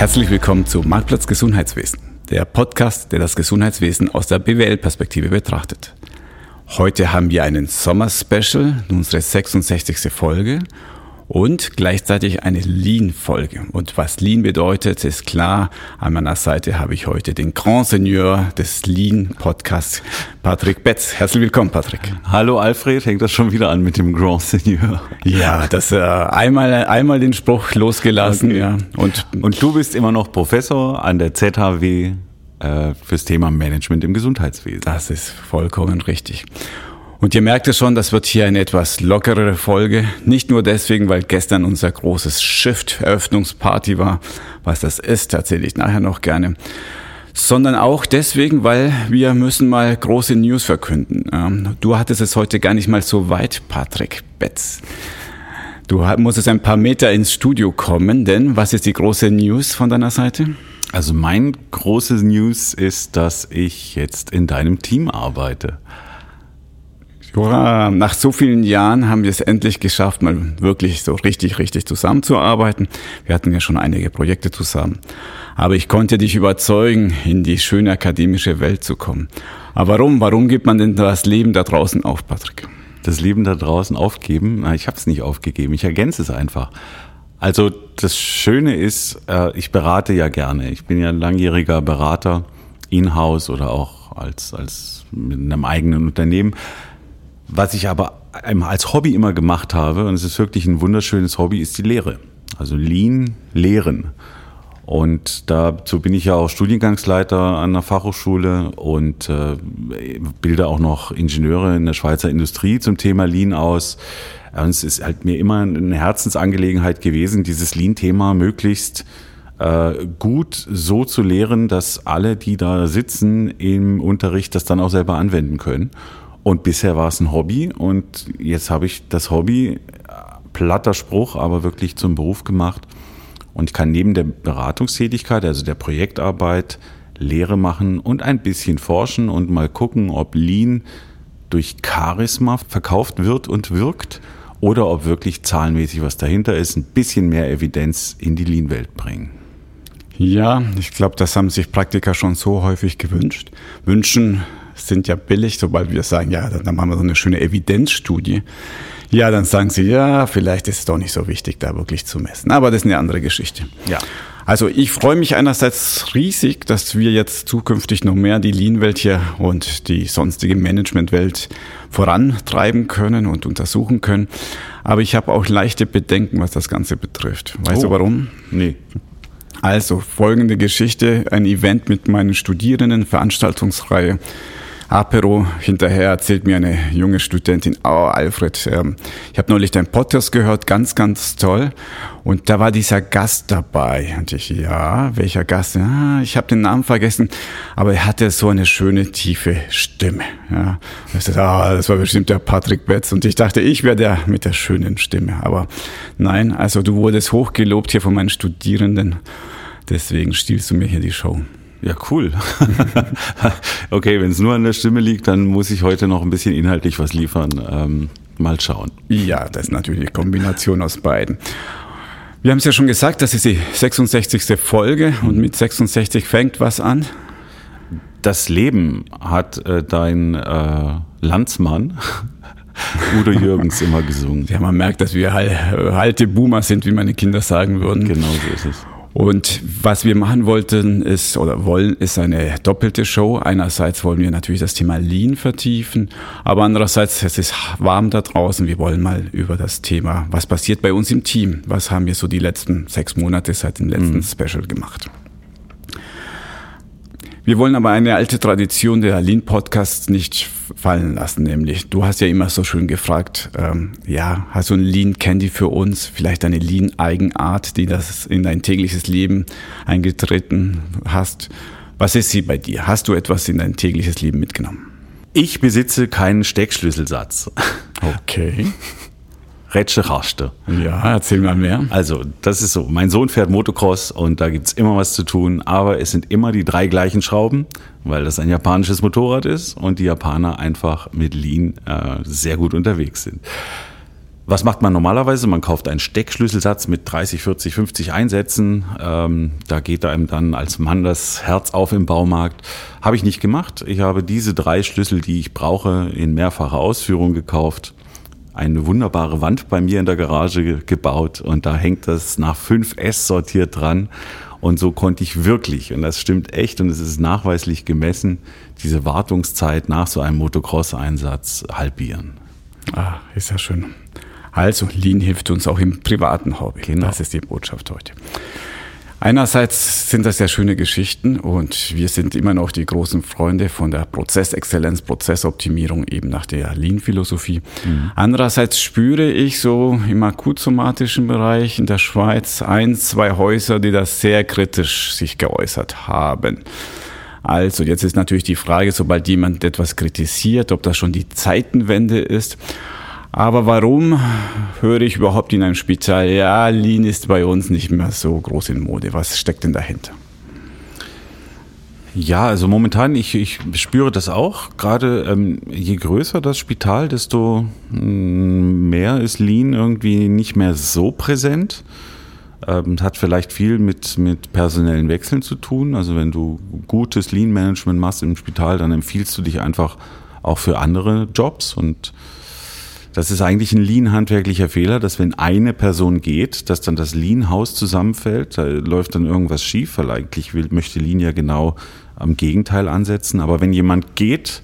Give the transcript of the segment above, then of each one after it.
Herzlich willkommen zu Marktplatz Gesundheitswesen, der Podcast, der das Gesundheitswesen aus der BWL-Perspektive betrachtet. Heute haben wir einen Sommer-Special, unsere 66. Folge und gleichzeitig eine Lean-Folge. Und was Lean bedeutet, ist klar. An meiner Seite habe ich heute den Grand Seigneur des Lean-Podcasts, Patrick Betz. Herzlich willkommen, Patrick. Hallo Alfred, hängt das schon wieder an mit dem Grand Seigneur? Ja, das äh, einmal einmal den Spruch losgelassen, okay. ja. Und und du bist immer noch Professor an der ZHW äh, fürs Thema Management im Gesundheitswesen. Das ist vollkommen richtig. Und ihr merkt es schon, das wird hier eine etwas lockerere Folge. Nicht nur deswegen, weil gestern unser großes Shift-Eröffnungsparty war, was das ist, erzähle ich nachher noch gerne, sondern auch deswegen, weil wir müssen mal große News verkünden. Du hattest es heute gar nicht mal so weit, Patrick Betz. Du musstest ein paar Meter ins Studio kommen, denn was ist die große News von deiner Seite? Also mein großes News ist, dass ich jetzt in deinem Team arbeite. Jura, nach so vielen Jahren haben wir es endlich geschafft, mal wirklich so richtig, richtig zusammenzuarbeiten. Wir hatten ja schon einige Projekte zusammen. Aber ich konnte dich überzeugen, in die schöne akademische Welt zu kommen. Aber warum? Warum gibt man denn das Leben da draußen auf, Patrick? Das Leben da draußen aufgeben? Ich habe es nicht aufgegeben. Ich ergänze es einfach. Also das Schöne ist, äh, ich berate ja gerne. Ich bin ja langjähriger Berater, in-house oder auch als, als mit einem eigenen Unternehmen. Was ich aber als Hobby immer gemacht habe, und es ist wirklich ein wunderschönes Hobby, ist die Lehre. Also Lean, Lehren. Und dazu bin ich ja auch Studiengangsleiter an der Fachhochschule und äh, bilde auch noch Ingenieure in der Schweizer Industrie zum Thema Lean aus. Und es ist halt mir immer eine Herzensangelegenheit gewesen, dieses Lean-Thema möglichst äh, gut so zu lehren, dass alle, die da sitzen im Unterricht, das dann auch selber anwenden können. Und bisher war es ein Hobby und jetzt habe ich das Hobby, platter Spruch, aber wirklich zum Beruf gemacht. Und kann neben der Beratungstätigkeit, also der Projektarbeit, Lehre machen und ein bisschen forschen und mal gucken, ob Lean durch Charisma verkauft wird und wirkt oder ob wirklich zahlenmäßig was dahinter ist, ein bisschen mehr Evidenz in die Lean-Welt bringen. Ja, ich glaube, das haben sich Praktiker schon so häufig gewünscht. Wünschen sind ja billig, sobald wir sagen, ja, dann machen wir so eine schöne Evidenzstudie. Ja, dann sagen sie, ja, vielleicht ist es doch nicht so wichtig, da wirklich zu messen. Aber das ist eine andere Geschichte. Ja. Also ich freue mich einerseits riesig, dass wir jetzt zukünftig noch mehr die Lean-Welt hier und die sonstige Management-Welt vorantreiben können und untersuchen können. Aber ich habe auch leichte Bedenken, was das Ganze betrifft. Weißt oh. du warum? Nee. Also folgende Geschichte, ein Event mit meinen Studierenden, Veranstaltungsreihe. Apero. Hinterher erzählt mir eine junge Studentin, oh Alfred, ähm, ich habe neulich deinen Podcast gehört, ganz, ganz toll. Und da war dieser Gast dabei. Und ich, ja, welcher Gast? Ja, ich habe den Namen vergessen, aber er hatte so eine schöne, tiefe Stimme. Ja. Ich dachte, ah, das war bestimmt der Patrick Betz. Und ich dachte, ich wäre der mit der schönen Stimme. Aber nein, also du wurdest hochgelobt hier von meinen Studierenden. Deswegen stiehlst du mir hier die Show. Ja, cool. okay, wenn es nur an der Stimme liegt, dann muss ich heute noch ein bisschen inhaltlich was liefern. Ähm, mal schauen. Ja, das ist natürlich eine Kombination aus beiden. Wir haben es ja schon gesagt, das ist die 66. Folge und mit 66 fängt was an? Das Leben hat äh, dein äh, Landsmann Udo Jürgens immer gesungen. Ja, man merkt, dass wir alte Boomer sind, wie meine Kinder sagen würden. Genau so ist es. Und was wir machen wollten ist oder wollen, ist eine doppelte Show. Einerseits wollen wir natürlich das Thema Lean vertiefen, aber andererseits, es ist warm da draußen. Wir wollen mal über das Thema, was passiert bei uns im Team? Was haben wir so die letzten sechs Monate seit dem letzten mhm. Special gemacht? Wir wollen aber eine alte Tradition der Lean-Podcasts nicht fallen lassen, nämlich du hast ja immer so schön gefragt, ähm, ja, hast du ein Lean-Candy für uns, vielleicht eine Lean-Eigenart, die das in dein tägliches Leben eingetreten hast. Was ist sie bei dir? Hast du etwas in dein tägliches Leben mitgenommen? Ich besitze keinen Steckschlüsselsatz. Okay. Rätsche Raste. Ja, erzähl mal mehr. Also, das ist so. Mein Sohn fährt Motocross und da gibt's immer was zu tun, aber es sind immer die drei gleichen Schrauben, weil das ein japanisches Motorrad ist und die Japaner einfach mit Lean äh, sehr gut unterwegs sind. Was macht man normalerweise? Man kauft einen Steckschlüsselsatz mit 30, 40, 50 Einsätzen. Ähm, da geht einem dann als Mann das Herz auf im Baumarkt. Habe ich nicht gemacht. Ich habe diese drei Schlüssel, die ich brauche, in mehrfacher Ausführung gekauft. Eine wunderbare Wand bei mir in der Garage gebaut und da hängt das nach 5S sortiert dran. Und so konnte ich wirklich, und das stimmt echt und es ist nachweislich gemessen, diese Wartungszeit nach so einem Motocross-Einsatz halbieren. Ah, ist ja schön. Also, Lean hilft uns auch im privaten Hobby. Genau. Das ist die Botschaft heute. Einerseits sind das ja schöne Geschichten und wir sind immer noch die großen Freunde von der Prozessexzellenz, Prozessoptimierung eben nach der Lean-Philosophie. Mhm. Andererseits spüre ich so im akutsomatischen Bereich in der Schweiz ein, zwei Häuser, die das sehr kritisch sich geäußert haben. Also jetzt ist natürlich die Frage, sobald jemand etwas kritisiert, ob das schon die Zeitenwende ist aber warum höre ich überhaupt in einem Spital, ja, Lean ist bei uns nicht mehr so groß in Mode. Was steckt denn dahinter? Ja, also momentan, ich, ich spüre das auch. Gerade ähm, je größer das Spital, desto mm, mehr ist Lean irgendwie nicht mehr so präsent. Ähm, hat vielleicht viel mit, mit personellen Wechseln zu tun. Also wenn du gutes Lean-Management machst im Spital, dann empfiehlst du dich einfach auch für andere Jobs und das ist eigentlich ein Lean-handwerklicher Fehler, dass wenn eine Person geht, dass dann das Lean-Haus zusammenfällt. Da läuft dann irgendwas schief, weil eigentlich will, möchte Lean ja genau am Gegenteil ansetzen. Aber wenn jemand geht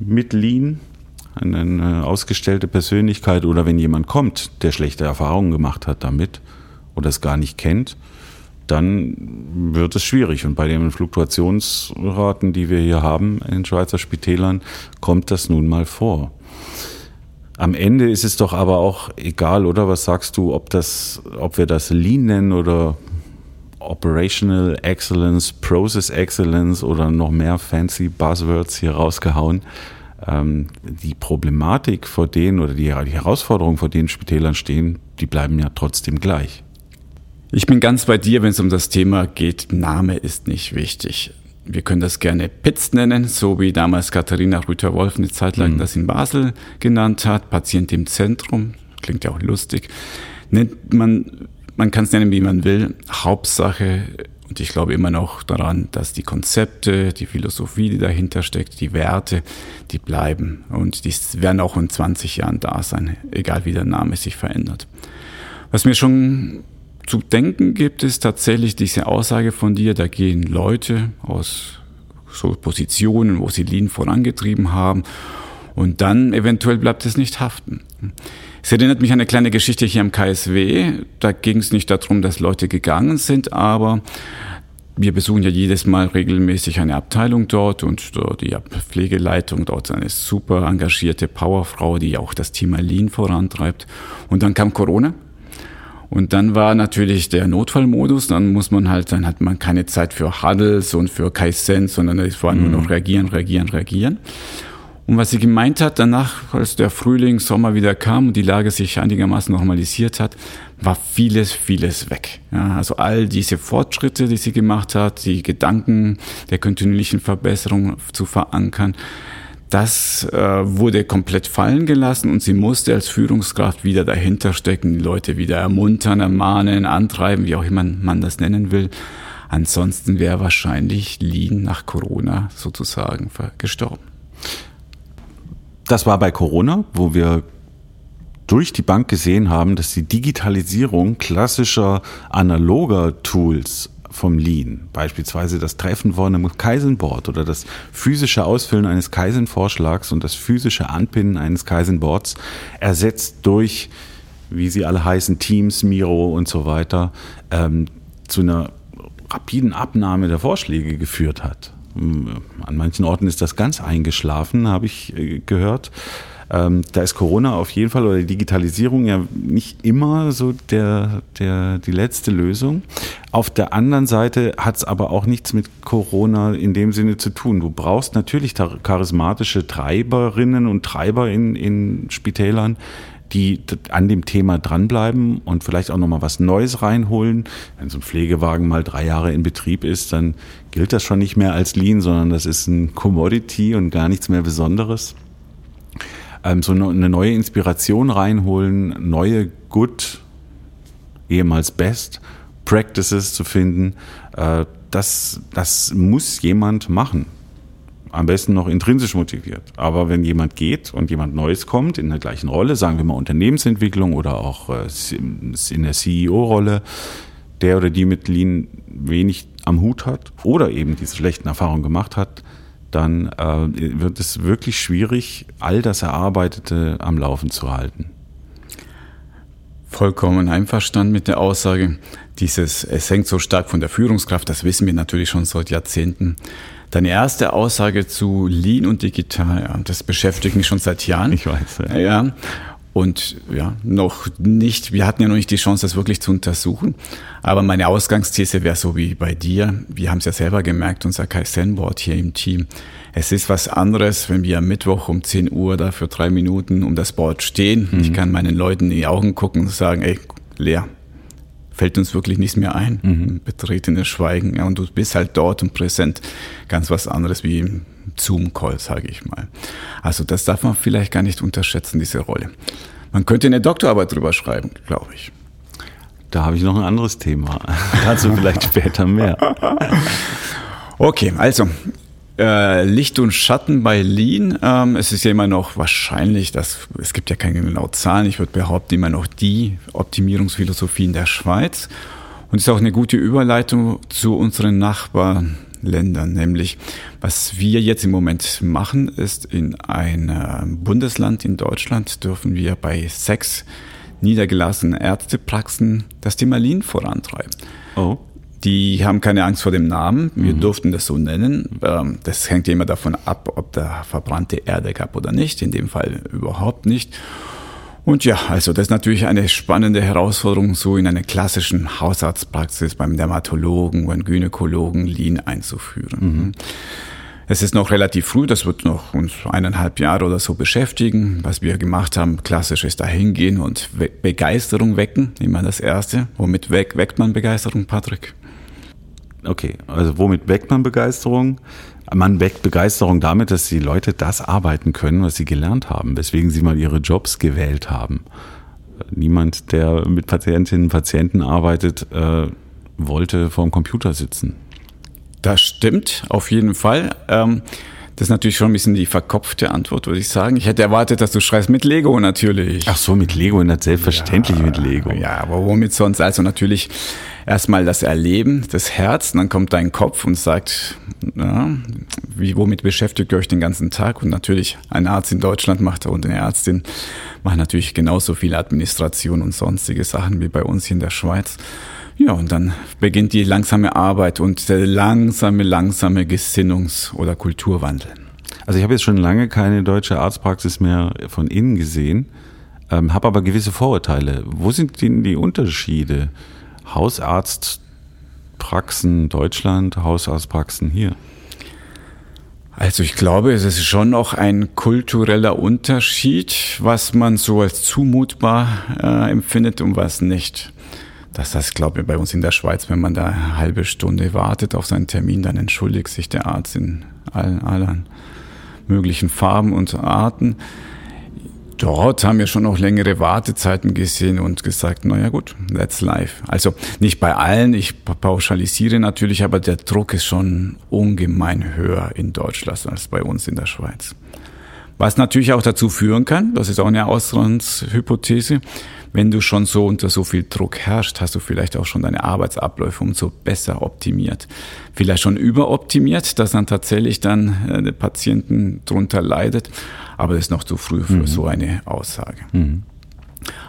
mit Lean, eine ausgestellte Persönlichkeit oder wenn jemand kommt, der schlechte Erfahrungen gemacht hat damit oder es gar nicht kennt, dann wird es schwierig. Und bei den Fluktuationsraten, die wir hier haben in Schweizer Spitälern, kommt das nun mal vor. Am Ende ist es doch aber auch egal, oder? Was sagst du, ob das, ob wir das Lean nennen oder Operational Excellence, Process Excellence oder noch mehr fancy Buzzwords hier rausgehauen. Ähm, die Problematik vor denen oder die, die Herausforderungen, vor denen Spitälern stehen, die bleiben ja trotzdem gleich. Ich bin ganz bei dir, wenn es um das Thema geht. Name ist nicht wichtig wir können das gerne PITS nennen, so wie damals Katharina Rüther-Wolf eine Zeit lang mhm. das in Basel genannt hat, Patient im Zentrum, klingt ja auch lustig. Nennt man, man kann es nennen, wie man will. Hauptsache, und ich glaube immer noch daran, dass die Konzepte, die Philosophie, die dahinter steckt, die Werte, die bleiben. Und die werden auch in 20 Jahren da sein, egal wie der Name sich verändert. Was mir schon zu denken gibt es tatsächlich diese Aussage von dir, da gehen Leute aus so Positionen, wo sie Lean vorangetrieben haben und dann eventuell bleibt es nicht haften. Es erinnert mich an eine kleine Geschichte hier am KSW. Da ging es nicht darum, dass Leute gegangen sind, aber wir besuchen ja jedes Mal regelmäßig eine Abteilung dort und die Pflegeleitung dort eine super engagierte Powerfrau, die auch das Thema Lean vorantreibt. Und dann kam Corona und dann war natürlich der Notfallmodus, dann muss man halt, dann hat man keine Zeit für Huddles und für Kaizen, sondern es war nur noch mhm. reagieren, reagieren, reagieren. Und was sie gemeint hat, danach, als der Frühling, Sommer wieder kam und die Lage sich einigermaßen normalisiert hat, war vieles, vieles weg. Ja, also all diese Fortschritte, die sie gemacht hat, die Gedanken der kontinuierlichen Verbesserung zu verankern, das äh, wurde komplett fallen gelassen und sie musste als Führungskraft wieder dahinter stecken, die Leute wieder ermuntern, ermahnen, antreiben, wie auch immer man das nennen will. Ansonsten wäre wahrscheinlich Lean nach Corona sozusagen gestorben. Das war bei Corona, wo wir durch die Bank gesehen haben, dass die Digitalisierung klassischer analoger Tools vom Lean, beispielsweise das Treffen vor einem Kaizenboard oder das physische Ausfüllen eines Kaizen-Vorschlags und das physische Anpinnen eines Kaizenboards ersetzt durch, wie sie alle heißen, Teams, Miro und so weiter, ähm, zu einer rapiden Abnahme der Vorschläge geführt hat. An manchen Orten ist das ganz eingeschlafen, habe ich äh, gehört. Ähm, da ist Corona auf jeden Fall oder die Digitalisierung ja nicht immer so der, der, die letzte Lösung. Auf der anderen Seite hat es aber auch nichts mit Corona in dem Sinne zu tun. Du brauchst natürlich charismatische Treiberinnen und Treiber in, in Spitälern, die an dem Thema dranbleiben und vielleicht auch nochmal was Neues reinholen. Wenn so ein Pflegewagen mal drei Jahre in Betrieb ist, dann gilt das schon nicht mehr als Lean, sondern das ist ein Commodity und gar nichts mehr Besonderes. Ähm, so eine neue Inspiration reinholen, neue Good, ehemals Best Practices zu finden. Äh, das, das muss jemand machen. Am besten noch intrinsisch motiviert. Aber wenn jemand geht und jemand Neues kommt in der gleichen Rolle, sagen wir mal Unternehmensentwicklung oder auch äh, in der CEO-Rolle, der oder die mit Lean wenig am Hut hat oder eben diese schlechten Erfahrungen gemacht hat, dann äh, wird es wirklich schwierig, all das Erarbeitete am Laufen zu halten. Vollkommen einverstanden mit der Aussage. Dieses, es hängt so stark von der Führungskraft, das wissen wir natürlich schon seit Jahrzehnten. Deine erste Aussage zu Lean und Digital, das beschäftigt mich schon seit Jahren. Ich weiß. Ja. ja. Und ja, noch nicht, wir hatten ja noch nicht die Chance, das wirklich zu untersuchen. Aber meine Ausgangsthese wäre so wie bei dir. Wir haben es ja selber gemerkt, unser Kaizen-Board hier im Team. Es ist was anderes, wenn wir am Mittwoch um 10 Uhr da für drei Minuten um das Board stehen. Mhm. Ich kann meinen Leuten in die Augen gucken und sagen, ey, leer, fällt uns wirklich nichts mehr ein. Mhm. Betretenes Schweigen. Ja, und du bist halt dort und präsent. Ganz was anderes wie Zoom-Call, sage ich mal. Also das darf man vielleicht gar nicht unterschätzen, diese Rolle. Man könnte eine Doktorarbeit drüber schreiben, glaube ich. Da habe ich noch ein anderes Thema. Dazu vielleicht später mehr. Okay, also äh, Licht und Schatten bei Lean. Ähm, es ist ja immer noch wahrscheinlich, dass es gibt ja keine genauen Zahlen. Ich würde behaupten, immer noch die Optimierungsphilosophie in der Schweiz. Und ist auch eine gute Überleitung zu unseren Nachbarländern, nämlich was wir jetzt im Moment machen, ist in einem Bundesland in Deutschland dürfen wir bei sechs niedergelassenen Ärztepraxen das Thema Lean vorantreiben. Oh. Die haben keine Angst vor dem Namen. Wir mhm. durften das so nennen. Ähm, das hängt immer davon ab, ob da verbrannte Erde gab oder nicht. In dem Fall überhaupt nicht. Und ja, also das ist natürlich eine spannende Herausforderung, so in einer klassischen Hausarztpraxis beim Dermatologen oder Gynäkologen Lean einzuführen. Mhm. Es ist noch relativ früh, das wird noch uns eineinhalb Jahre oder so beschäftigen. Was wir gemacht haben, klassisch ist da hingehen und Begeisterung wecken, immer das Erste. Womit weckt man Begeisterung, Patrick? Okay, also womit weckt man Begeisterung? Man weckt Begeisterung damit, dass die Leute das arbeiten können, was sie gelernt haben, weswegen sie mal ihre Jobs gewählt haben. Niemand, der mit Patientinnen und Patienten arbeitet, äh, wollte vor dem Computer sitzen. Das stimmt, auf jeden Fall. Ähm, das ist natürlich schon ein bisschen die verkopfte Antwort, würde ich sagen. Ich hätte erwartet, dass du schreist mit Lego natürlich. Ach so, mit Lego, und selbstverständlich ja, mit Lego. Ja, aber womit sonst? Also natürlich erstmal das Erleben, das Herz, dann kommt dein Kopf und sagt, ja, wie, womit beschäftigt ihr euch den ganzen Tag? Und natürlich ein Arzt in Deutschland macht und eine Ärztin macht natürlich genauso viel Administration und sonstige Sachen wie bei uns hier in der Schweiz. Ja, und dann beginnt die langsame Arbeit und der langsame, langsame Gesinnungs- oder Kulturwandel. Also ich habe jetzt schon lange keine deutsche Arztpraxis mehr von innen gesehen, ähm, habe aber gewisse Vorurteile. Wo sind denn die Unterschiede? Hausarztpraxen Deutschland, Hausarztpraxen hier? Also ich glaube, es ist schon noch ein kultureller Unterschied, was man so als zumutbar äh, empfindet und was nicht. Das heißt, glaube ich, bei uns in der Schweiz, wenn man da eine halbe Stunde wartet auf seinen Termin, dann entschuldigt sich der Arzt in allen, allen möglichen Farben und Arten. Dort haben wir schon noch längere Wartezeiten gesehen und gesagt, naja gut, that's life. Also nicht bei allen, ich pauschalisiere natürlich, aber der Druck ist schon ungemein höher in Deutschland als bei uns in der Schweiz. Was natürlich auch dazu führen kann, das ist auch eine Auslandshypothese, wenn du schon so unter so viel Druck herrschst, hast du vielleicht auch schon deine Arbeitsabläufe umso besser optimiert. Vielleicht schon überoptimiert, dass dann tatsächlich dann äh, der Patienten drunter leidet. Aber das ist noch zu früh für mhm. so eine Aussage. Mhm.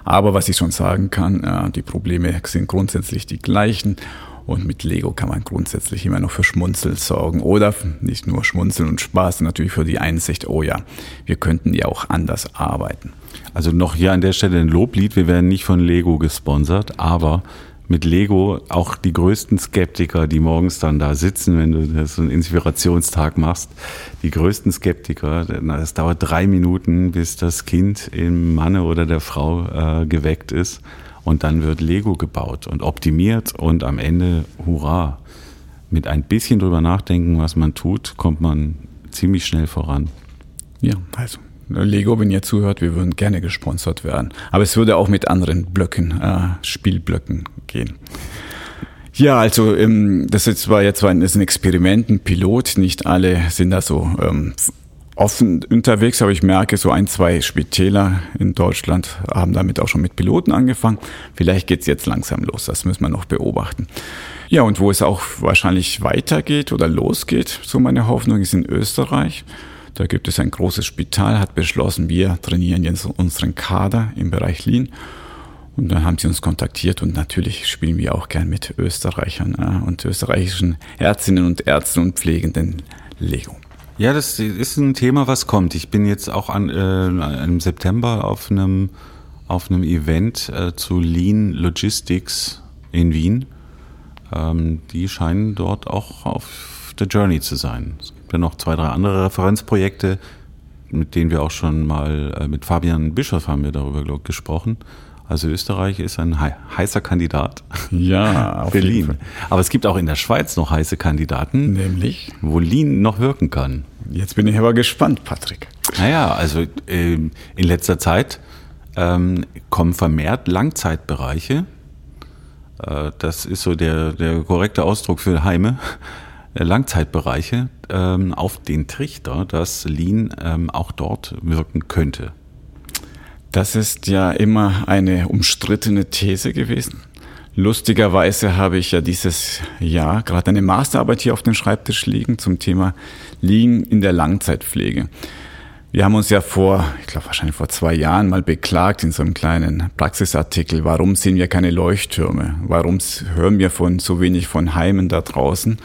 Aber was ich schon sagen kann, äh, die Probleme sind grundsätzlich die gleichen. Und mit Lego kann man grundsätzlich immer noch für Schmunzeln sorgen. Oder nicht nur Schmunzeln und Spaß, natürlich für die Einsicht, oh ja, wir könnten ja auch anders arbeiten. Also noch hier an der Stelle ein Loblied. Wir werden nicht von Lego gesponsert, aber mit Lego auch die größten Skeptiker, die morgens dann da sitzen, wenn du so einen Inspirationstag machst, die größten Skeptiker, es dauert drei Minuten, bis das Kind im Manne oder der Frau äh, geweckt ist und dann wird Lego gebaut und optimiert und am Ende, hurra, mit ein bisschen drüber nachdenken, was man tut, kommt man ziemlich schnell voran. Ja, also Lego, wenn ihr zuhört, wir würden gerne gesponsert werden. Aber es würde auch mit anderen Blöcken, äh, Spielblöcken gehen. Ja, also ähm, das ist war jetzt ein, ein Experiment, ein Pilot. Nicht alle sind da so ähm, offen unterwegs, aber ich merke, so ein, zwei Spitäler in Deutschland haben damit auch schon mit Piloten angefangen. Vielleicht geht's jetzt langsam los, das müssen wir noch beobachten. Ja, und wo es auch wahrscheinlich weitergeht oder losgeht, so meine Hoffnung, ist in Österreich. Da gibt es ein großes Spital, hat beschlossen, wir trainieren jetzt unseren Kader im Bereich Lean. Und dann haben sie uns kontaktiert und natürlich spielen wir auch gern mit Österreichern äh, und österreichischen Ärztinnen und Ärzten und Pflegenden Lego. Ja, das ist ein Thema, was kommt. Ich bin jetzt auch an, äh, im September auf einem, auf einem Event äh, zu Lean Logistics in Wien. Ähm, die scheinen dort auch auf der Journey zu sein. Es gibt ja noch zwei, drei andere Referenzprojekte, mit denen wir auch schon mal äh, mit Fabian Bischof haben wir darüber glaub, gesprochen. Also Österreich ist ein heißer Kandidat. Ja, auf Berlin. Aber es gibt auch in der Schweiz noch heiße Kandidaten. Nämlich? Wo Lean noch wirken kann. Jetzt bin ich aber gespannt, Patrick. Naja, also äh, in letzter Zeit ähm, kommen vermehrt Langzeitbereiche. Äh, das ist so der, der korrekte Ausdruck für Heime. Äh, Langzeitbereiche ähm, auf den Trichter, dass Lean ähm, auch dort wirken könnte. Das ist ja immer eine umstrittene These gewesen. Lustigerweise habe ich ja dieses Jahr gerade eine Masterarbeit hier auf dem Schreibtisch liegen zum Thema Liegen in der Langzeitpflege. Wir haben uns ja vor, ich glaube wahrscheinlich vor zwei Jahren mal beklagt in so einem kleinen Praxisartikel, warum sehen wir keine Leuchttürme? Warum hören wir von so wenig von Heimen da draußen,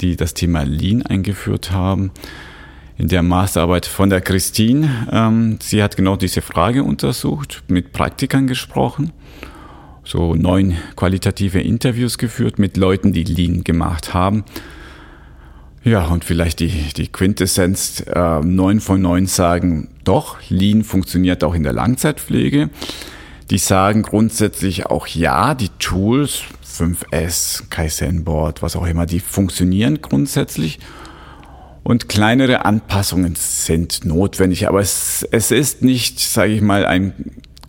die das Thema Lean eingeführt haben? In der Masterarbeit von der Christine. Ähm, sie hat genau diese Frage untersucht, mit Praktikern gesprochen, so neun qualitative Interviews geführt mit Leuten, die Lean gemacht haben. Ja, und vielleicht die, die Quintessenz, äh, neun von neun sagen, doch, Lean funktioniert auch in der Langzeitpflege. Die sagen grundsätzlich auch ja, die Tools, 5S, Kaizen Board, was auch immer, die funktionieren grundsätzlich und kleinere Anpassungen sind notwendig. Aber es, es ist nicht, sage ich mal, ein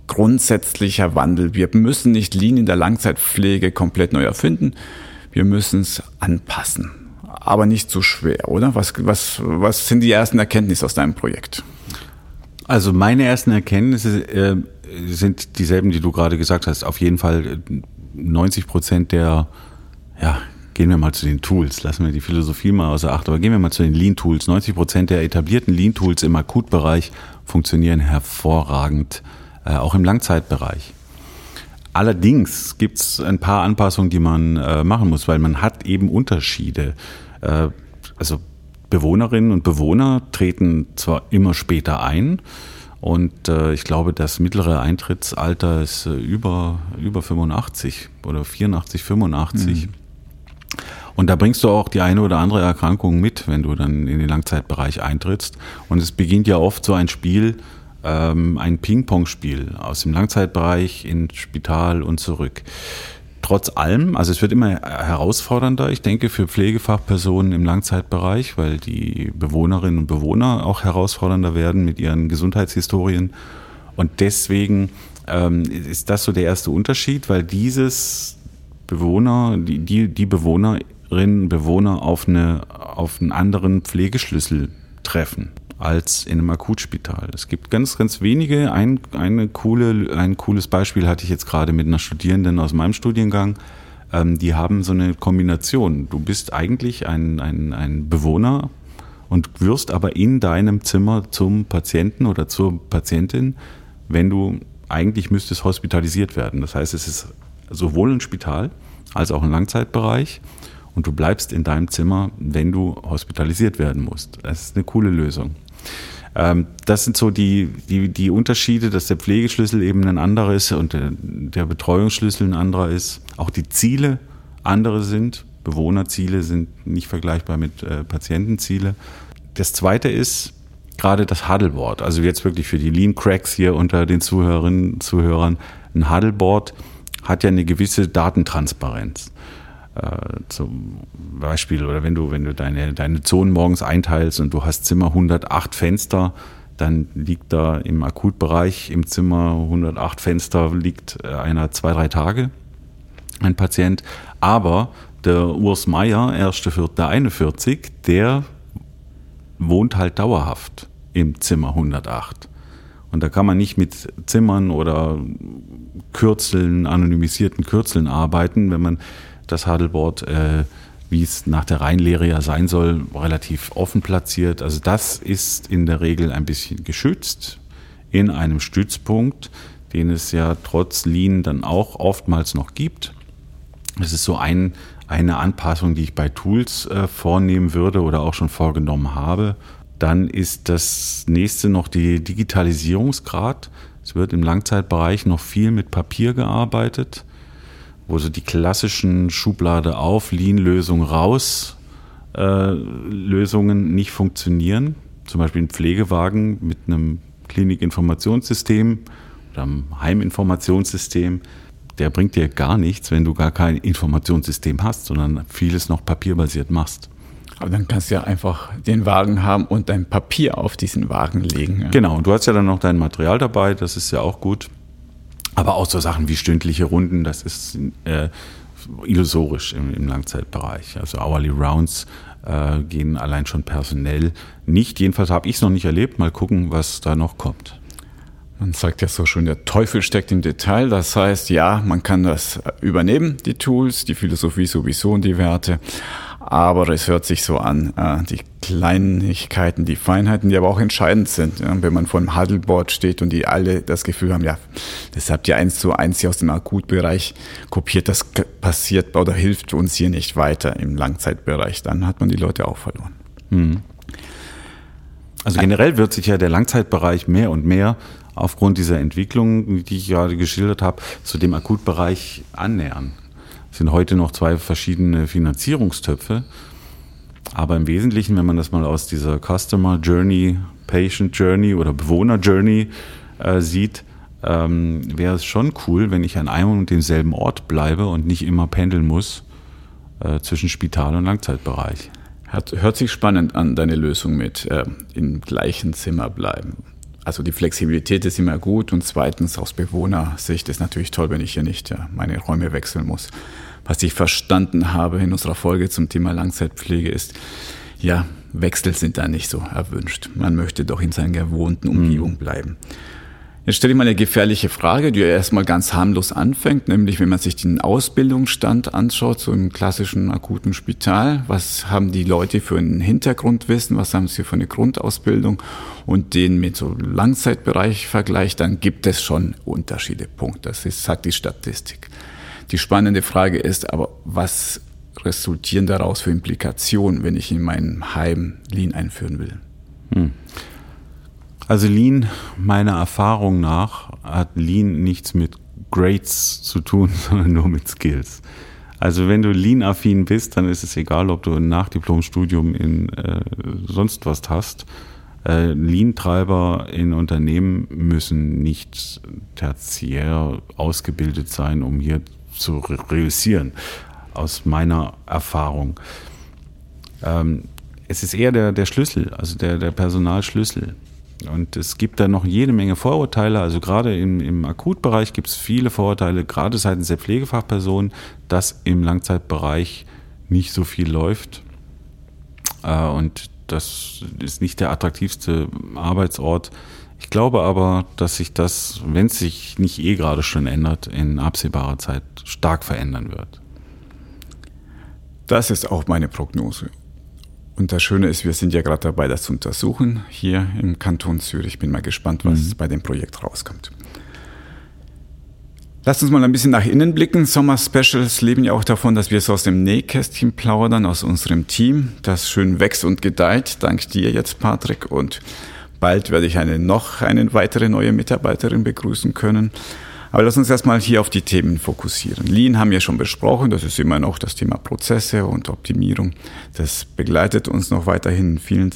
grundsätzlicher Wandel. Wir müssen nicht Lean in der Langzeitpflege komplett neu erfinden. Wir müssen es anpassen. Aber nicht so schwer, oder? Was, was, was sind die ersten Erkenntnisse aus deinem Projekt? Also meine ersten Erkenntnisse äh, sind dieselben, die du gerade gesagt hast. Auf jeden Fall 90 Prozent der ja, Gehen wir mal zu den Tools, lassen wir die Philosophie mal außer Acht, aber gehen wir mal zu den Lean-Tools. 90 Prozent der etablierten Lean-Tools im Akutbereich funktionieren hervorragend, äh, auch im Langzeitbereich. Allerdings gibt es ein paar Anpassungen, die man äh, machen muss, weil man hat eben Unterschiede. Äh, also Bewohnerinnen und Bewohner treten zwar immer später ein, und äh, ich glaube, das mittlere Eintrittsalter ist äh, über, über 85 oder 84, 85. Mhm. Und da bringst du auch die eine oder andere Erkrankung mit, wenn du dann in den Langzeitbereich eintrittst. Und es beginnt ja oft so ein Spiel, ähm, ein Ping-Pong-Spiel aus dem Langzeitbereich ins Spital und zurück. Trotz allem, also es wird immer herausfordernder, ich denke, für Pflegefachpersonen im Langzeitbereich, weil die Bewohnerinnen und Bewohner auch herausfordernder werden mit ihren Gesundheitshistorien. Und deswegen ähm, ist das so der erste Unterschied, weil dieses Bewohner, die, die, die Bewohnerinnen, Bewohner auf, eine, auf einen anderen Pflegeschlüssel treffen als in einem Akutspital. Es gibt ganz, ganz wenige. Ein, eine coole, ein cooles Beispiel hatte ich jetzt gerade mit einer Studierenden aus meinem Studiengang. Ähm, die haben so eine Kombination. Du bist eigentlich ein, ein, ein Bewohner und wirst aber in deinem Zimmer zum Patienten oder zur Patientin, wenn du eigentlich müsstest hospitalisiert werden. Das heißt, es ist sowohl ein Spital als auch ein Langzeitbereich und du bleibst in deinem Zimmer, wenn du hospitalisiert werden musst. Das ist eine coole Lösung. Ähm, das sind so die, die, die Unterschiede, dass der Pflegeschlüssel eben ein anderer ist und der, der Betreuungsschlüssel ein anderer ist. Auch die Ziele andere sind. Bewohnerziele sind nicht vergleichbar mit äh, Patientenziele. Das zweite ist gerade das Huddleboard. Also jetzt wirklich für die Lean Cracks hier unter den Zuhörerinnen, Zuhörern. Ein Huddleboard hat ja eine gewisse Datentransparenz. Äh, zum Beispiel, oder wenn du, wenn du deine, deine Zonen morgens einteilst und du hast Zimmer 108 Fenster, dann liegt da im Akutbereich im Zimmer 108 Fenster liegt äh, einer zwei, drei Tage ein Patient. Aber der Urs Meier, 1.4.41, der wohnt halt dauerhaft im Zimmer 108. Und da kann man nicht mit Zimmern oder Kürzeln, anonymisierten Kürzeln arbeiten, wenn man das Huddleboard, äh, wie es nach der Reihenlehre ja sein soll, relativ offen platziert. Also das ist in der Regel ein bisschen geschützt in einem Stützpunkt, den es ja trotz Lean dann auch oftmals noch gibt. Das ist so ein, eine Anpassung, die ich bei Tools äh, vornehmen würde oder auch schon vorgenommen habe. Dann ist das nächste noch die Digitalisierungsgrad. Es wird im Langzeitbereich noch viel mit Papier gearbeitet, wo so die klassischen Schublade auf, Lean-Lösung raus äh, Lösungen nicht funktionieren. Zum Beispiel ein Pflegewagen mit einem Klinikinformationssystem oder einem Heiminformationssystem, der bringt dir gar nichts, wenn du gar kein Informationssystem hast, sondern vieles noch papierbasiert machst. Aber dann kannst du ja einfach den Wagen haben und dein Papier auf diesen Wagen legen. Ja. Genau, und du hast ja dann noch dein Material dabei, das ist ja auch gut. Aber auch so Sachen wie stündliche Runden, das ist äh, illusorisch im, im, Langzeitbereich. Also Hourly Rounds äh, gehen allein schon personell nicht. Jedenfalls habe ich es noch nicht erlebt. Mal gucken, was da noch kommt. Man sagt ja so schon, der Teufel steckt im Detail. Das heißt, ja, man kann das übernehmen, die Tools, die Philosophie sowieso und die Werte aber es hört sich so an, äh, die Kleinigkeiten, die Feinheiten, die aber auch entscheidend sind. Wenn man vor einem Huddleboard steht und die alle das Gefühl haben, ja, das habt ihr eins zu eins hier aus dem Akutbereich kopiert, das passiert oder hilft uns hier nicht weiter im Langzeitbereich, dann hat man die Leute auch verloren. Hm. Also generell wird sich ja der Langzeitbereich mehr und mehr aufgrund dieser Entwicklung, die ich gerade geschildert habe, zu dem Akutbereich annähern sind heute noch zwei verschiedene Finanzierungstöpfe. Aber im Wesentlichen, wenn man das mal aus dieser Customer Journey, Patient Journey oder Bewohner Journey äh, sieht, ähm, wäre es schon cool, wenn ich an einem und demselben Ort bleibe und nicht immer pendeln muss äh, zwischen Spital und Langzeitbereich. Hört, hört sich spannend an, deine Lösung mit äh, im gleichen Zimmer bleiben. Also die Flexibilität ist immer gut und zweitens aus Bewohnersicht ist natürlich toll, wenn ich hier nicht meine Räume wechseln muss. Was ich verstanden habe in unserer Folge zum Thema Langzeitpflege ist, ja, Wechsel sind da nicht so erwünscht. Man möchte doch in seiner gewohnten Umgebung mhm. Jetzt stelle ich mal eine gefährliche Frage, die ja erstmal ganz harmlos anfängt, nämlich wenn man sich den Ausbildungsstand anschaut, so im klassischen akuten Spital, was haben die Leute für ein Hintergrundwissen, was haben sie für eine Grundausbildung und den mit so Langzeitbereich vergleicht, dann gibt es schon Unterschiede. Punkt. Das ist, sagt die Statistik. Die spannende Frage ist aber, was resultieren daraus für Implikationen, wenn ich in meinem Heim Lean einführen will? Hm. Also Lean, meiner Erfahrung nach, hat Lean nichts mit Grades zu tun, sondern nur mit Skills. Also wenn du Lean-affin bist, dann ist es egal, ob du ein Nachdiplomstudium in äh, sonst was hast. Äh, Lean-Treiber in Unternehmen müssen nicht tertiär ausgebildet sein, um hier zu realisieren, aus meiner Erfahrung. Ähm, es ist eher der, der Schlüssel, also der, der Personalschlüssel. Und es gibt da noch jede Menge Vorurteile. Also gerade im, im Akutbereich gibt es viele Vorurteile, gerade seitens der Pflegefachpersonen, dass im Langzeitbereich nicht so viel läuft. Äh, und das ist nicht der attraktivste Arbeitsort. Ich glaube aber, dass sich das, wenn es sich nicht eh gerade schon ändert, in absehbarer Zeit stark verändern wird. Das ist auch meine Prognose. Und das Schöne ist, wir sind ja gerade dabei, das zu untersuchen hier im Kanton Zürich. Bin mal gespannt, was mhm. bei dem Projekt rauskommt. Lasst uns mal ein bisschen nach innen blicken. Sommer Specials leben ja auch davon, dass wir es aus dem Nähkästchen plaudern, aus unserem Team, das schön wächst und gedeiht. Dank dir jetzt, Patrick. Und bald werde ich eine noch eine weitere neue Mitarbeiterin begrüßen können. Aber lass uns erstmal hier auf die Themen fokussieren. Lean haben wir schon besprochen, das ist immer noch das Thema Prozesse und Optimierung. Das begleitet uns noch weiterhin in vielen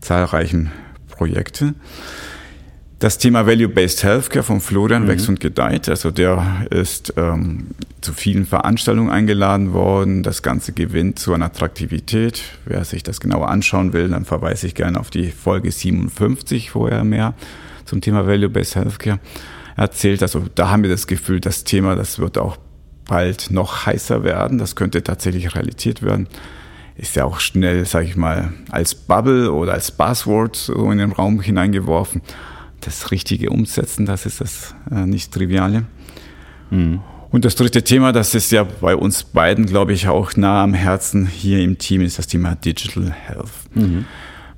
zahlreichen Projekten. Das Thema Value-Based Healthcare von Florian mhm. wächst und gedeiht. Also der ist ähm, zu vielen Veranstaltungen eingeladen worden. Das Ganze gewinnt zu einer Attraktivität. Wer sich das genauer anschauen will, dann verweise ich gerne auf die Folge 57, wo er mehr zum Thema Value-Based Healthcare erzählt. Also da haben wir das Gefühl, das Thema, das wird auch bald noch heißer werden. Das könnte tatsächlich Realität werden. Ist ja auch schnell, sage ich mal, als Bubble oder als Buzzword so in den Raum hineingeworfen das Richtige umsetzen, das ist das äh, nicht Triviale. Mhm. Und das dritte Thema, das ist ja bei uns beiden, glaube ich, auch nah am Herzen hier im Team, ist das Thema Digital Health. Mhm.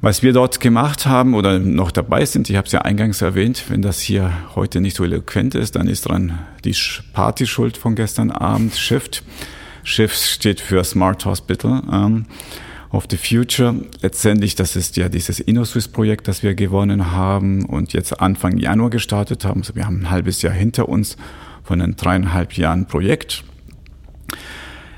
Was wir dort gemacht haben oder noch dabei sind, ich habe es ja eingangs erwähnt, wenn das hier heute nicht so eloquent ist, dann ist dran die Partyschuld von gestern Abend, Shift. Shift steht für Smart Hospital. Ähm, of the Future. Letztendlich, das ist ja dieses InnoSwiss-Projekt, das wir gewonnen haben und jetzt Anfang Januar gestartet haben. Also wir haben ein halbes Jahr hinter uns von einem dreieinhalb Jahren Projekt.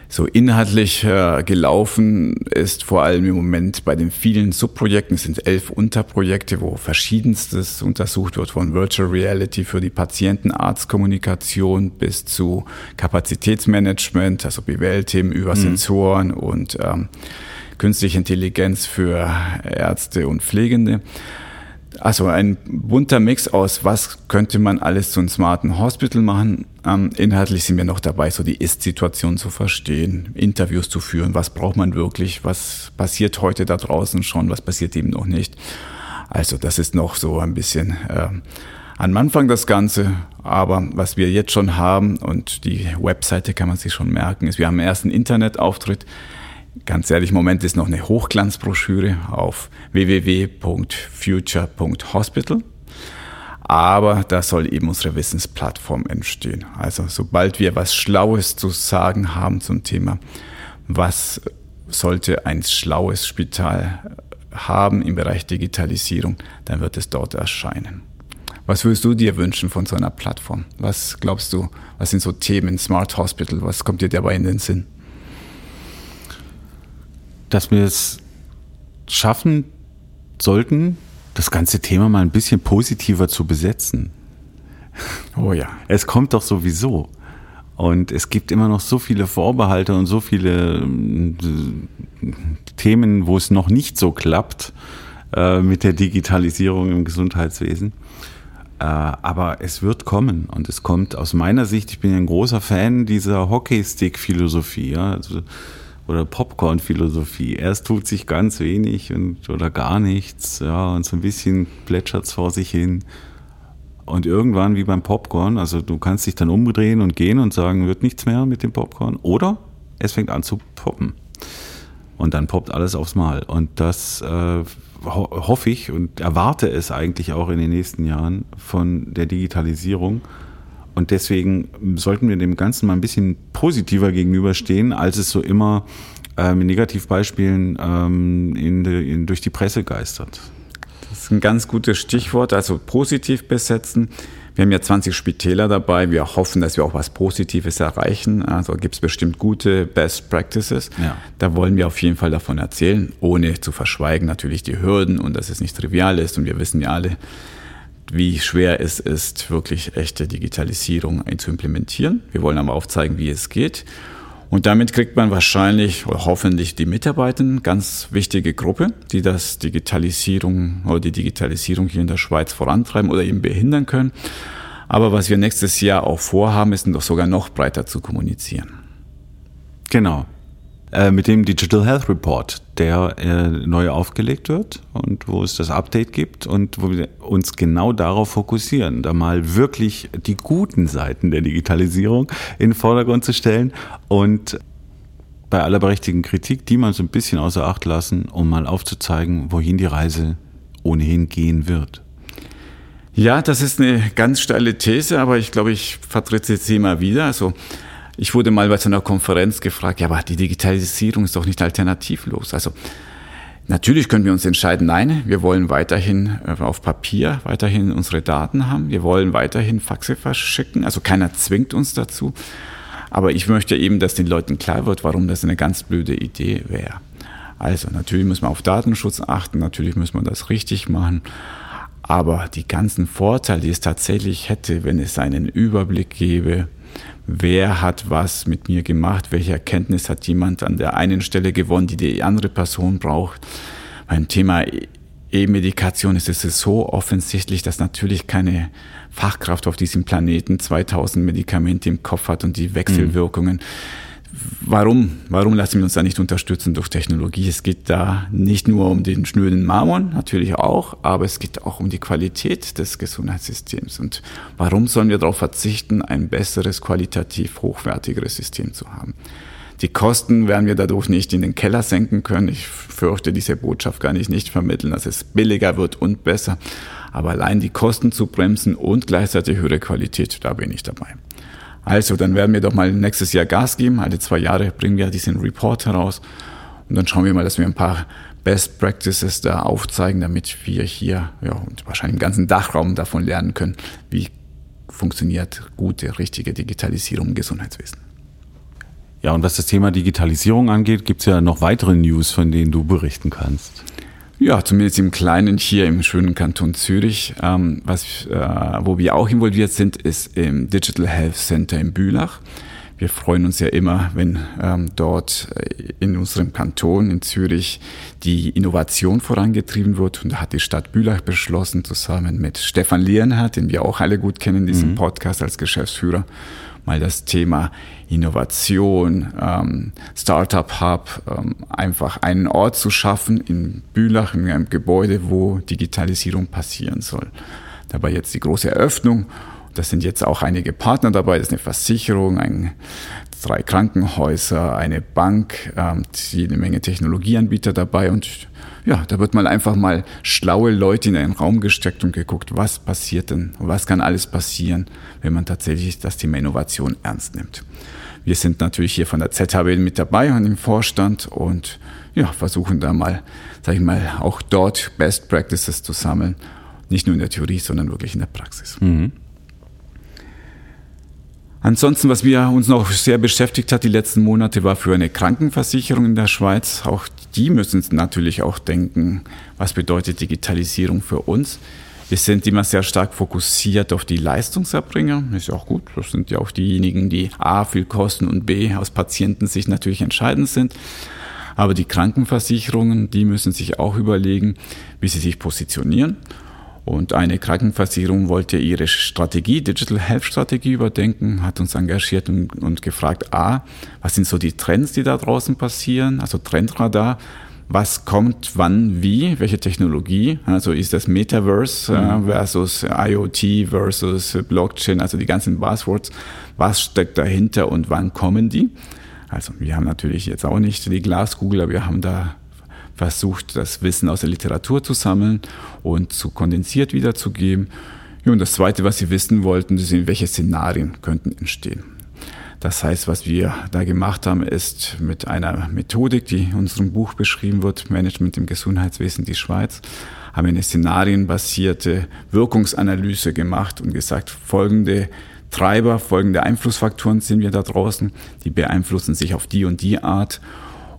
So inhaltlich äh, gelaufen ist vor allem im Moment bei den vielen Subprojekten, es sind elf Unterprojekte, wo verschiedenstes untersucht wird, von Virtual Reality für die Patienten-Arzt-Kommunikation bis zu Kapazitätsmanagement, also BWL-Themen über mhm. Sensoren und ähm, künstliche Intelligenz für Ärzte und Pflegende. Also ein bunter Mix aus, was könnte man alles zu einem smarten Hospital machen. Ähm, inhaltlich sind wir noch dabei, so die Ist-Situation zu verstehen, Interviews zu führen, was braucht man wirklich, was passiert heute da draußen schon, was passiert eben noch nicht. Also das ist noch so ein bisschen äh, am Anfang das Ganze, aber was wir jetzt schon haben und die Webseite kann man sich schon merken, ist, wir haben einen ersten Internetauftritt Ganz ehrlich, im Moment ist noch eine Hochglanzbroschüre auf www.future.hospital. Aber da soll eben unsere Wissensplattform entstehen. Also sobald wir was Schlaues zu sagen haben zum Thema, was sollte ein schlaues Spital haben im Bereich Digitalisierung, dann wird es dort erscheinen. Was würdest du dir wünschen von so einer Plattform? Was glaubst du, was sind so Themen, Smart Hospital, was kommt dir dabei in den Sinn? Dass wir es schaffen sollten, das ganze Thema mal ein bisschen positiver zu besetzen. Oh ja. Es kommt doch sowieso. Und es gibt immer noch so viele Vorbehalte und so viele äh, Themen, wo es noch nicht so klappt äh, mit der Digitalisierung im Gesundheitswesen. Äh, aber es wird kommen und es kommt aus meiner Sicht, ich bin ja ein großer Fan dieser Hockeystick-Philosophie. Ja? Also, oder Popcorn-Philosophie. Erst tut sich ganz wenig und, oder gar nichts, ja, und so ein bisschen plätschert's vor sich hin. Und irgendwann wie beim Popcorn, also du kannst dich dann umdrehen und gehen und sagen, wird nichts mehr mit dem Popcorn. Oder es fängt an zu poppen. Und dann poppt alles aufs Mal. Und das äh, ho hoffe ich und erwarte es eigentlich auch in den nächsten Jahren von der Digitalisierung und deswegen sollten wir dem Ganzen mal ein bisschen positiver gegenüberstehen, als es so immer äh, mit Negativbeispielen ähm, in de, in, durch die Presse geistert. Das ist ein ganz gutes Stichwort, also positiv besetzen. Wir haben ja 20 Spitäler dabei. Wir hoffen, dass wir auch was Positives erreichen. Also gibt es bestimmt gute Best Practices. Ja. Da wollen wir auf jeden Fall davon erzählen, ohne zu verschweigen natürlich die Hürden und dass es nicht trivial ist. Und wir wissen ja alle, wie schwer es ist, wirklich echte Digitalisierung zu implementieren. Wir wollen aber aufzeigen, wie es geht. Und damit kriegt man wahrscheinlich oder hoffentlich die Mitarbeiter, ganz wichtige Gruppe, die das Digitalisierung oder die Digitalisierung hier in der Schweiz vorantreiben oder eben behindern können. Aber was wir nächstes Jahr auch vorhaben, ist doch sogar noch breiter zu kommunizieren. Genau. Äh, mit dem Digital Health Report, der äh, neu aufgelegt wird und wo es das Update gibt und wo wir uns genau darauf fokussieren, da mal wirklich die guten Seiten der Digitalisierung in den Vordergrund zu stellen und bei aller berechtigten Kritik, die mal so ein bisschen außer Acht lassen, um mal aufzuzeigen, wohin die Reise ohnehin gehen wird. Ja, das ist eine ganz steile These, aber ich glaube, ich vertrete sie immer wieder. Also ich wurde mal bei so einer Konferenz gefragt, ja, aber die Digitalisierung ist doch nicht alternativlos. Also natürlich können wir uns entscheiden, nein, wir wollen weiterhin äh, auf Papier weiterhin unsere Daten haben, wir wollen weiterhin Faxe verschicken, also keiner zwingt uns dazu. Aber ich möchte eben, dass den Leuten klar wird, warum das eine ganz blöde Idee wäre. Also natürlich muss man auf Datenschutz achten, natürlich muss man das richtig machen. Aber die ganzen Vorteile, die es tatsächlich hätte, wenn es einen Überblick gäbe, wer hat was mit mir gemacht, welche Erkenntnis hat jemand an der einen Stelle gewonnen, die die andere Person braucht. Beim Thema E-Medikation ist es so offensichtlich, dass natürlich keine Fachkraft auf diesem Planeten 2000 Medikamente im Kopf hat und die Wechselwirkungen. Mhm warum, warum lassen wir uns da nicht unterstützen durch Technologie? Es geht da nicht nur um den schnöden Marmon, natürlich auch, aber es geht auch um die Qualität des Gesundheitssystems. Und warum sollen wir darauf verzichten, ein besseres, qualitativ hochwertigeres System zu haben? Die Kosten werden wir dadurch nicht in den Keller senken können. Ich fürchte, diese Botschaft kann ich nicht vermitteln, dass es billiger wird und besser. Aber allein die Kosten zu bremsen und gleichzeitig höhere Qualität, da bin ich dabei. Also, dann werden wir doch mal nächstes Jahr Gas geben. Alle zwei Jahre bringen wir diesen Report heraus. Und dann schauen wir mal, dass wir ein paar Best Practices da aufzeigen, damit wir hier ja, und wahrscheinlich im ganzen Dachraum davon lernen können, wie funktioniert gute, richtige Digitalisierung im Gesundheitswesen. Ja, und was das Thema Digitalisierung angeht, gibt es ja noch weitere News, von denen du berichten kannst. Ja, zumindest im Kleinen hier im schönen Kanton Zürich. Ähm, was, äh, wo wir auch involviert sind, ist im Digital Health Center in Bülach. Wir freuen uns ja immer, wenn ähm, dort äh, in unserem Kanton in Zürich die Innovation vorangetrieben wird. Und da hat die Stadt Bülach beschlossen, zusammen mit Stefan Lienhardt, den wir auch alle gut kennen in diesem mhm. Podcast als Geschäftsführer, mal das Thema Innovation, ähm, Startup Hub, ähm, einfach einen Ort zu schaffen in Bülach, in einem Gebäude, wo Digitalisierung passieren soll. Dabei jetzt die große Eröffnung. Das sind jetzt auch einige Partner dabei. Das ist eine Versicherung, ein, drei Krankenhäuser, eine Bank, ähm, jede Menge Technologieanbieter dabei und ja, da wird mal einfach mal schlaue Leute in einen Raum gesteckt und geguckt, was passiert denn, was kann alles passieren, wenn man tatsächlich das Thema Innovation ernst nimmt. Wir sind natürlich hier von der ZHB mit dabei und im Vorstand und ja, versuchen da mal, sag ich mal, auch dort Best Practices zu sammeln. Nicht nur in der Theorie, sondern wirklich in der Praxis. Mhm. Ansonsten, was wir uns noch sehr beschäftigt hat die letzten Monate, war für eine Krankenversicherung in der Schweiz. Auch die müssen natürlich auch denken, was bedeutet Digitalisierung für uns. Wir sind immer sehr stark fokussiert auf die Leistungserbringer. Ist ja auch gut. Das sind ja auch diejenigen, die A viel kosten und B aus Patientensicht natürlich entscheidend sind. Aber die Krankenversicherungen, die müssen sich auch überlegen, wie sie sich positionieren. Und eine Krankenversicherung wollte ihre Strategie, Digital Health Strategie überdenken, hat uns engagiert und, und, gefragt, A, was sind so die Trends, die da draußen passieren, also Trendradar, was kommt wann wie, welche Technologie, also ist das Metaverse äh, mhm. versus IoT versus Blockchain, also die ganzen Buzzwords, was steckt dahinter und wann kommen die? Also wir haben natürlich jetzt auch nicht die Glaskugel, aber wir haben da versucht, das Wissen aus der Literatur zu sammeln und zu kondensiert wiederzugeben. Ja, und das Zweite, was sie wissen wollten, sind, welche Szenarien könnten entstehen. Das heißt, was wir da gemacht haben, ist mit einer Methodik, die in unserem Buch beschrieben wird, Management im Gesundheitswesen die Schweiz, haben wir eine szenarienbasierte Wirkungsanalyse gemacht und gesagt, folgende Treiber, folgende Einflussfaktoren sind wir da draußen, die beeinflussen sich auf die und die Art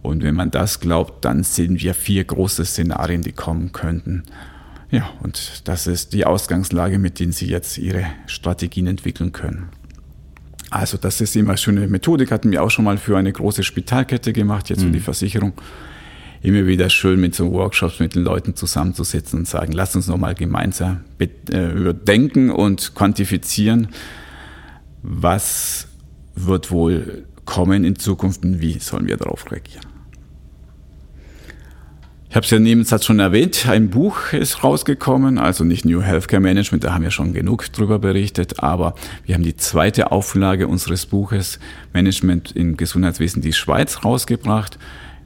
und wenn man das glaubt, dann sehen wir vier große Szenarien, die kommen könnten. Ja, und das ist die Ausgangslage, mit denen Sie jetzt Ihre Strategien entwickeln können. Also das ist immer eine schöne Methodik, hatten wir auch schon mal für eine große Spitalkette gemacht, jetzt für die mhm. Versicherung. Immer wieder schön mit so Workshops mit den Leuten zusammenzusitzen und sagen, lass uns nochmal gemeinsam äh, überdenken und quantifizieren, was wird wohl kommen in Zukunft und wie sollen wir darauf reagieren. Ich habe es ja nebensatz schon erwähnt, ein Buch ist rausgekommen, also nicht New Healthcare Management, da haben wir schon genug drüber berichtet, aber wir haben die zweite Auflage unseres Buches Management im Gesundheitswesen die Schweiz rausgebracht.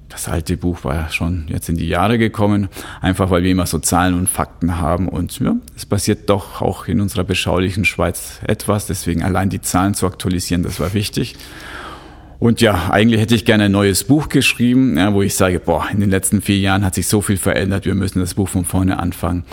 Das alte Buch war schon jetzt in die Jahre gekommen, einfach weil wir immer so Zahlen und Fakten haben und ja, es passiert doch auch in unserer beschaulichen Schweiz etwas, deswegen allein die Zahlen zu aktualisieren, das war wichtig. Und ja, eigentlich hätte ich gerne ein neues Buch geschrieben, ja, wo ich sage, boah, in den letzten vier Jahren hat sich so viel verändert, wir müssen das Buch von vorne anfangen.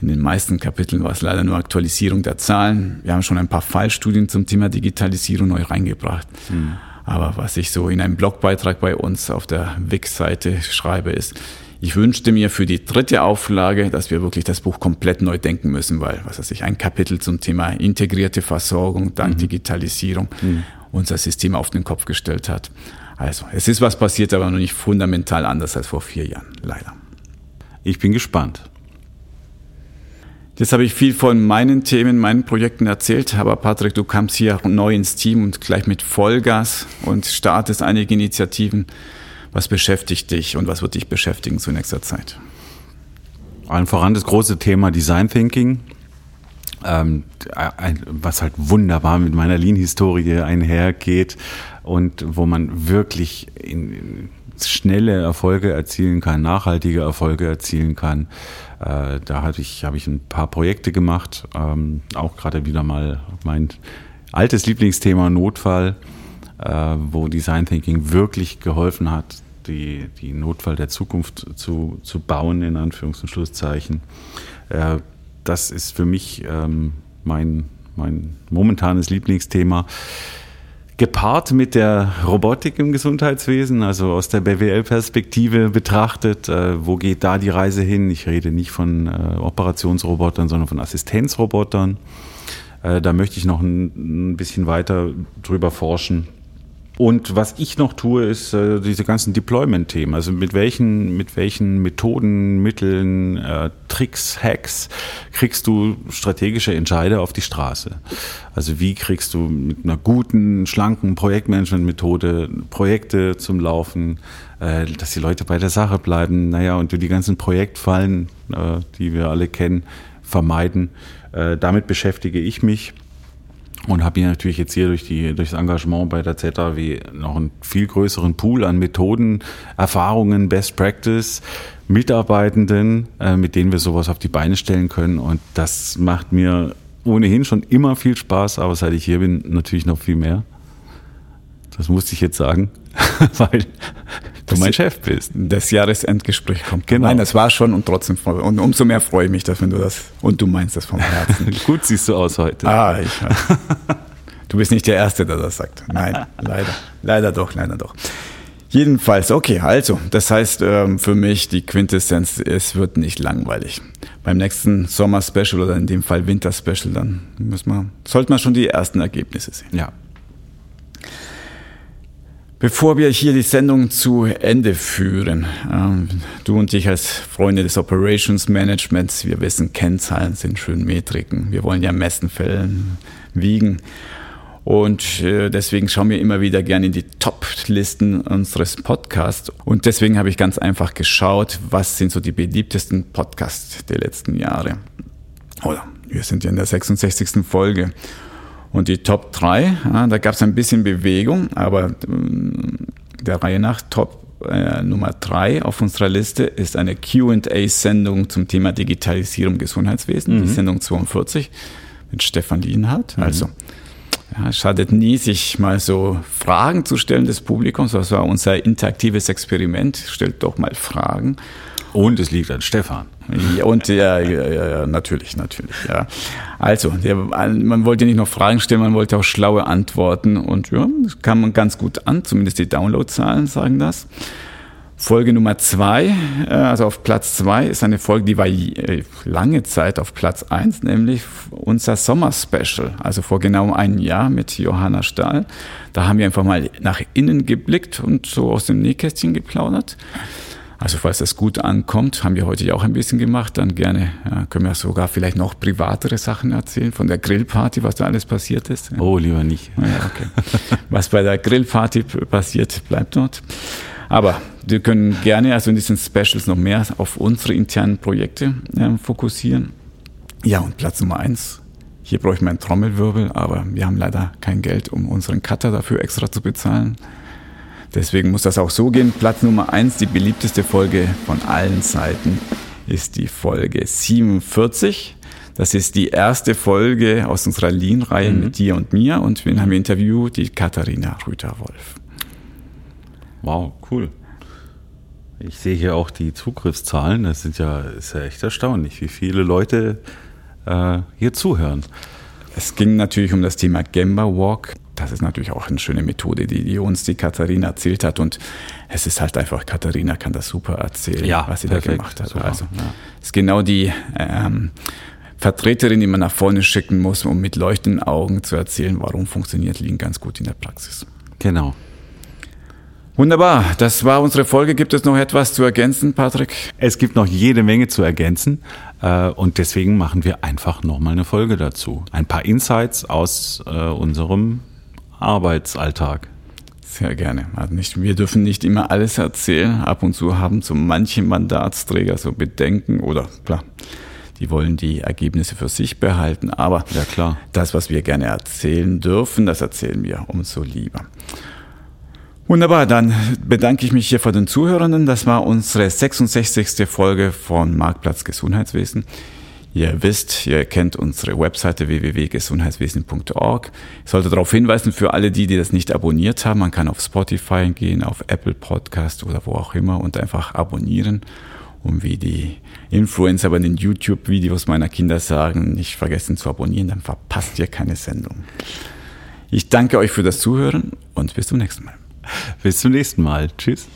In den meisten Kapiteln war es leider nur Aktualisierung der Zahlen. Wir haben schon ein paar Fallstudien zum Thema Digitalisierung neu reingebracht. Mhm. Aber was ich so in einem Blogbeitrag bei uns auf der Wix-Seite schreibe, ist, Ich wünschte mir für die dritte Auflage, dass wir wirklich das Buch komplett neu denken müssen, weil, was weiß ich, ein Kapitel zum Thema integrierte Versorgung dank mhm. Digitalisierung mhm. Unser System auf den Kopf gestellt hat. Also, es ist was passiert, aber noch nicht fundamental anders als vor vier Jahren, leider. Ich bin gespannt. Jetzt habe ich viel von meinen Themen, meinen Projekten erzählt, aber Patrick, du kamst hier neu ins Team und gleich mit Vollgas und startest einige Initiativen. Was beschäftigt dich und was wird dich beschäftigen zu nächster Zeit? Allen voran das große Thema Design Thinking, ähm, was halt wunderbar mit meiner Lean-Historie einhergeht und wo man wirklich in, schnelle Erfolge erzielen kann, nachhaltige Erfolge erzielen kann. Äh, da habe ich, hab ich ein paar Projekte gemacht, ähm, auch gerade wieder mal mein altes Lieblingsthema Notfall, äh, wo Design Thinking wirklich geholfen hat, die, die Notfall der Zukunft zu, zu bauen, in Anführungs- und Schlusszeichen. Äh, das ist für mich ähm, mein, mein momentanes Lieblingsthema. Gepaart mit der Robotik im Gesundheitswesen, also aus der BWL-Perspektive betrachtet, äh, wo geht da die Reise hin? Ich rede nicht von äh, Operationsrobotern, sondern von Assistenzrobotern. Äh, da möchte ich noch ein, ein bisschen weiter drüber forschen. Und was ich noch tue, ist äh, diese ganzen Deployment-Themen. Also mit welchen, mit welchen Methoden, Mitteln, äh, Tricks, Hacks kriegst du strategische Entscheide auf die Straße? Also wie kriegst du mit einer guten, schlanken Projektmanagement-Methode Projekte zum Laufen, äh, dass die Leute bei der Sache bleiben, naja, und du die ganzen Projektfallen, äh, die wir alle kennen, vermeiden. Äh, damit beschäftige ich mich und habe hier natürlich jetzt hier durch, die, durch das Engagement bei der ZAW noch einen viel größeren Pool an Methoden, Erfahrungen, Best Practice, Mitarbeitenden, äh, mit denen wir sowas auf die Beine stellen können. Und das macht mir ohnehin schon immer viel Spaß, aber seit ich hier bin, natürlich noch viel mehr. Das musste ich jetzt sagen, weil du mein Chef bist. Das Jahresendgespräch kommt. Genau. Nein, das war schon und trotzdem und umso mehr freue ich mich, dass wenn du das und du meinst das vom Herzen. Gut siehst du aus heute. Ah, ich. Du bist nicht der Erste, der das sagt. Nein, leider, leider doch, leider doch. Jedenfalls, okay, also, das heißt ähm, für mich die Quintessenz, es wird nicht langweilig. Beim nächsten Sommer-Special oder in dem Fall Winter-Special, dann müssen wir, sollte man schon die ersten Ergebnisse sehen. Ja, Bevor wir hier die Sendung zu Ende führen, ähm, du und ich als Freunde des Operations Managements, wir wissen, Kennzahlen sind schön Metriken. Wir wollen ja messen, fällen, wiegen. Und äh, deswegen schauen wir immer wieder gerne in die Top-Listen unseres Podcasts. Und deswegen habe ich ganz einfach geschaut, was sind so die beliebtesten Podcasts der letzten Jahre. Oder wir sind ja in der 66. Folge. Und die Top 3, ja, da gab es ein bisschen Bewegung, aber äh, der Reihe nach Top äh, Nummer 3 auf unserer Liste ist eine QA-Sendung zum Thema Digitalisierung im Gesundheitswesen, mhm. die Sendung 42 mit Stefan Lienhardt. Mhm. Also, ja, es schadet nie, sich mal so Fragen zu stellen des Publikums. Das war unser interaktives Experiment. Stellt doch mal Fragen. Und es liegt an Stefan. Ja, und ja, ja, ja, natürlich, natürlich. Ja. Also, der, man wollte nicht noch Fragen stellen, man wollte auch schlaue Antworten. Und ja, das kam man ganz gut an, zumindest die Downloadzahlen sagen das. Folge Nummer zwei, äh, also auf Platz zwei, ist eine Folge, die war äh, lange Zeit auf Platz eins, nämlich unser Sommer-Special, also vor genau einem Jahr mit Johanna Stahl. Da haben wir einfach mal nach innen geblickt und so aus dem Nähkästchen geplaudert. Also falls das gut ankommt, haben wir heute ja auch ein bisschen gemacht, dann gerne ja, können wir sogar vielleicht noch privatere Sachen erzählen von der Grillparty, was da alles passiert ist. Oh, lieber nicht. Ja, okay. was bei der Grillparty passiert, bleibt dort. Aber wir können gerne also in diesen Specials noch mehr auf unsere internen Projekte äh, fokussieren. Ja, und Platz Nummer eins. Hier brauche ich meinen Trommelwirbel, aber wir haben leider kein Geld, um unseren Cutter dafür extra zu bezahlen. Deswegen muss das auch so gehen. Platz Nummer eins, die beliebteste Folge von allen Zeiten, ist die Folge 47. Das ist die erste Folge aus unserer Lean-Reihe mhm. mit dir und mir und wen haben wir interviewt? Die Katharina Rüter-Wolf. Wow, cool. Ich sehe hier auch die Zugriffszahlen. Das sind ja, ist ja echt erstaunlich, wie viele Leute äh, hier zuhören. Es ging natürlich um das Thema Gemba Walk das ist natürlich auch eine schöne Methode, die, die uns die Katharina erzählt hat. Und es ist halt einfach, Katharina kann das super erzählen, ja, was sie perfekt, da gemacht hat. super, also ja. ist genau die ähm, Vertreterin, die man nach vorne schicken muss, um mit leuchtenden Augen zu erzählen, warum funktioniert Lean ganz gut in der Praxis. Genau. Wunderbar, das war unsere Folge. Gibt es noch etwas zu ergänzen, Patrick? Es gibt noch jede Menge zu ergänzen äh, und deswegen machen wir einfach nochmal eine Folge dazu. Ein paar Insights aus äh, unserem Arbeitsalltag. Sehr gerne. Also nicht, wir dürfen nicht immer alles erzählen. Ab und zu haben so manche Mandatsträger so Bedenken oder klar, die wollen die Ergebnisse für sich behalten. Aber Ja, klar. das, was wir gerne erzählen dürfen, das erzählen wir umso lieber. Wunderbar, dann bedanke ich mich hier vor den Zuhörenden. Das war unsere 66. Folge von Marktplatz Gesundheitswesen. Ihr wisst, ihr kennt unsere Webseite www.gesundheitswesen.org. Ich sollte darauf hinweisen, für alle die, die das nicht abonniert haben, man kann auf Spotify gehen, auf Apple Podcast oder wo auch immer und einfach abonnieren. Und wie die Influencer bei den YouTube-Videos meiner Kinder sagen, nicht vergessen zu abonnieren, dann verpasst ihr keine Sendung. Ich danke euch für das Zuhören und bis zum nächsten Mal. Bis zum nächsten Mal. Tschüss.